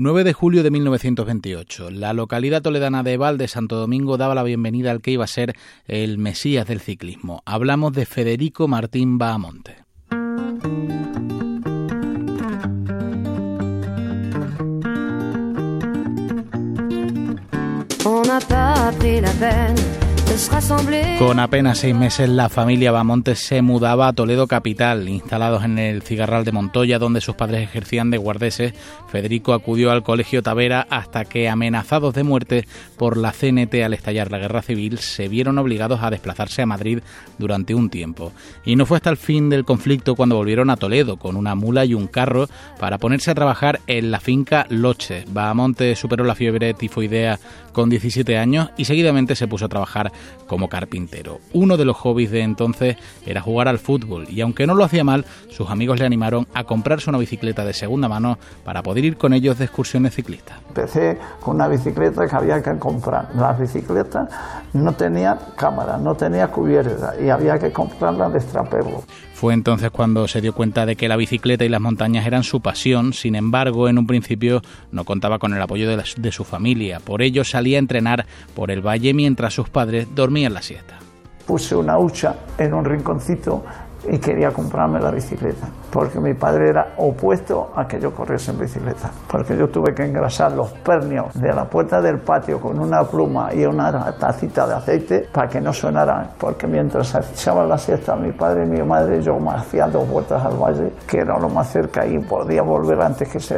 9 de julio de 1928. La localidad toledana de Val de Santo Domingo daba la bienvenida al que iba a ser el Mesías del ciclismo. Hablamos de Federico Martín Bahamonte. Con apenas seis meses, la familia Bamonte se mudaba a Toledo capital. Instalados en el Cigarral de Montoya, donde sus padres ejercían de guardeses, Federico acudió al colegio Tavera hasta que, amenazados de muerte por la CNT al estallar la guerra civil, se vieron obligados a desplazarse a Madrid durante un tiempo. Y no fue hasta el fin del conflicto cuando volvieron a Toledo con una mula y un carro para ponerse a trabajar en la finca Loche. Bahamonte superó la fiebre tifoidea con 17 años y seguidamente se puso a trabajar como carpintero. Uno de los hobbies de entonces era jugar al fútbol y aunque no lo hacía mal, sus amigos le animaron a comprarse una bicicleta de segunda mano para poder ir con ellos de excursiones ciclistas. Empecé con una bicicleta que había que comprar. Las bicicletas no tenían cámara, no tenía cubierta y había que comprarlas de estrapero. Fue entonces cuando se dio cuenta de que la bicicleta y las montañas eran su pasión, sin embargo, en un principio no contaba con el apoyo de, su familia, por ello salía a entrenar por el valle mientras sus padres dormían la siesta. Puse una hucha en un rinconcito y quería comprarme la bicicleta, porque mi padre era opuesto a que yo corriese en bicicleta, porque yo tuve que engrasar los pernios de la puerta del patio con una pluma y una tacita de aceite para que no sonaran, porque mientras echaba la siesta mi padre y mi madre, yo me hacía dos vueltas al valle, que era lo más cerca y podía volver antes que se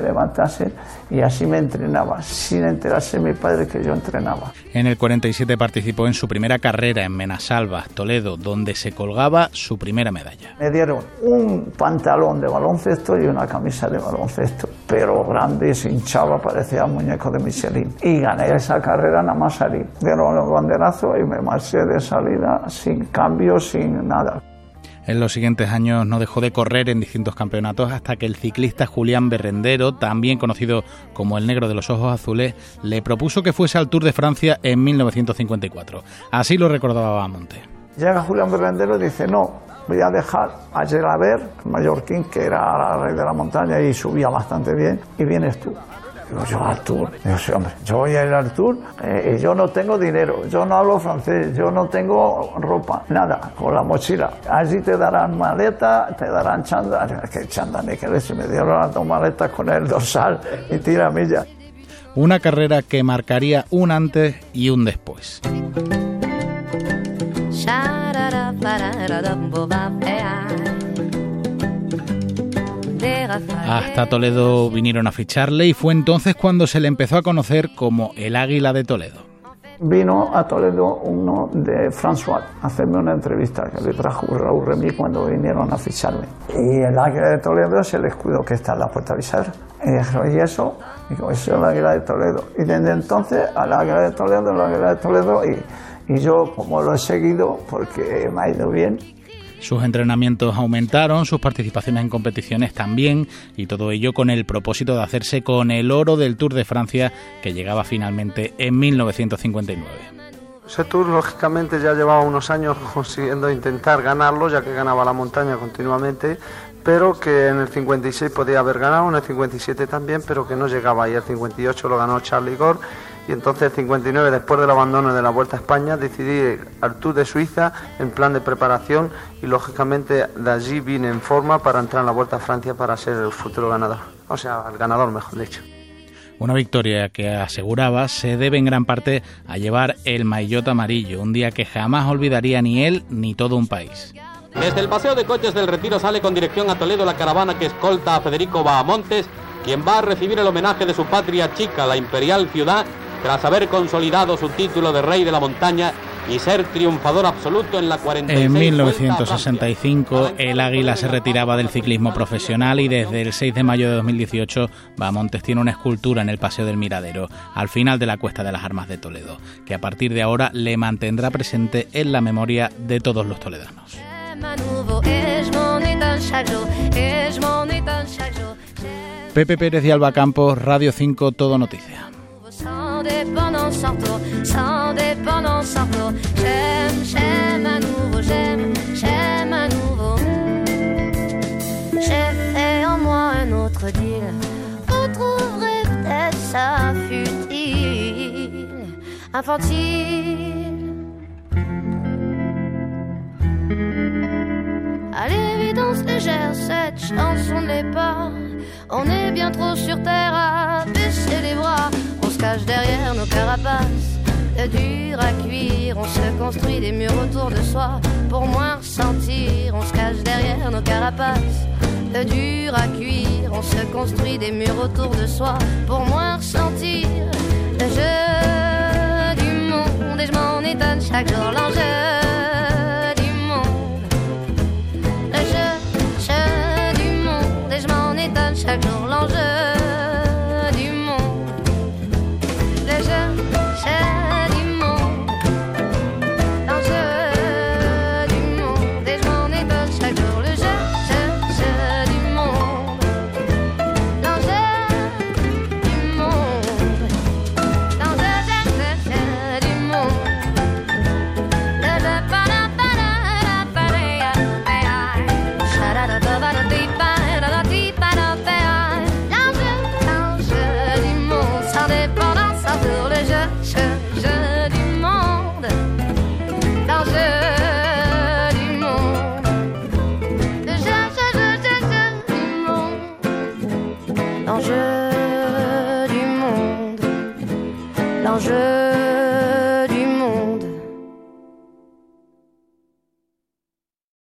levantasen, y así me entrenaba, sin enterarse mi padre que yo entrenaba. En el 47 participó en su primera carrera en Menasalva, Toledo, donde se colgaba su primera medalla. Me dieron un pantalón de baloncesto y una camisa de baloncesto, pero grande, se hinchaba, parecía un muñeco de Michelin. Y gané esa carrera nada más salir. Dieron los banderazos y me marché de salida sin cambio, sin nada. En los siguientes años no dejó de correr en distintos campeonatos hasta que el ciclista Julián Berrendero, también conocido como el negro de los ojos azules, le propuso que fuese al Tour de Francia en 1954. Así lo recordaba Monte. Llega Julián Berrendero y dice, no, voy a dejar a Gelaber, mallorquín, que era rey de la montaña y subía bastante bien, y vienes tú. Digo, yo al tour. Digo, sí, hombre, yo voy a ir al tour eh, y yo no tengo dinero, yo no hablo francés, yo no tengo ropa, nada, con la mochila. Allí te darán maleta, te darán chanda, que chanda ni que se me dieron las dos maletas con el dorsal y tiramilla. Una carrera que marcaría un antes y un después. Hasta Toledo vinieron a ficharle y fue entonces cuando se le empezó a conocer como el Águila de Toledo. Vino a Toledo uno de François a hacerme una entrevista que le trajo Raúl Remy cuando vinieron a ficharme. Y el Águila de Toledo es el escudo que está en la puerta visar. Y dijo, ¿y eso? Digo, eso es el Águila de Toledo. Y desde entonces al Águila de Toledo, el Águila de Toledo y y yo, como lo he seguido, porque me ha ido bien. Sus entrenamientos aumentaron, sus participaciones en competiciones también, y todo ello con el propósito de hacerse con el oro del Tour de Francia que llegaba finalmente en 1959. Ese tour, lógicamente, ya llevaba unos años consiguiendo intentar ganarlo, ya que ganaba la montaña continuamente, pero que en el 56 podía haber ganado, en el 57 también, pero que no llegaba. Y el 58 lo ganó Charlie Gore y entonces el 59, después del abandono de la Vuelta a España, decidí al Tour de Suiza en plan de preparación y lógicamente de allí vine en forma para entrar en la Vuelta a Francia para ser el futuro ganador, o sea, el ganador mejor dicho. Una victoria que aseguraba se debe en gran parte a llevar el maillot amarillo, un día que jamás olvidaría ni él ni todo un país. Desde el paseo de coches del Retiro sale con dirección a Toledo la caravana que escolta a Federico Bahamontes, quien va a recibir el homenaje de su patria chica, la imperial ciudad, tras haber consolidado su título de rey de la montaña y ser triunfador absoluto en la 46 En 1965 el Águila se retiraba del ciclismo profesional y desde el 6 de mayo de 2018 Bamontes tiene una escultura en el Paseo del Miradero, al final de la Cuesta de las Armas de Toledo, que a partir de ahora le mantendrá presente en la memoria de todos los toledanos. Pepe Pérez y Alba Campos, Radio 5, Todo sans dépendance sans tour, sans dépendance sans tour. J'aime, j'aime à nouveau, j'aime, j'aime à nouveau. J'ai fait en moi un autre deal. Vous trouverez peut-être ça futile, infantile. À l'évidence légère, cette chanson n'est pas. On est bien trop sur terre à baisser les bras. On se cache derrière nos carapaces. Dur à cuire, on se construit des murs autour de soi pour moins ressentir. On se cache derrière nos carapaces. De dur à cuire, on se construit des murs autour de soi pour moins ressentir le jeu du monde. Et je m'en étonne chaque jour l'enjeu. Je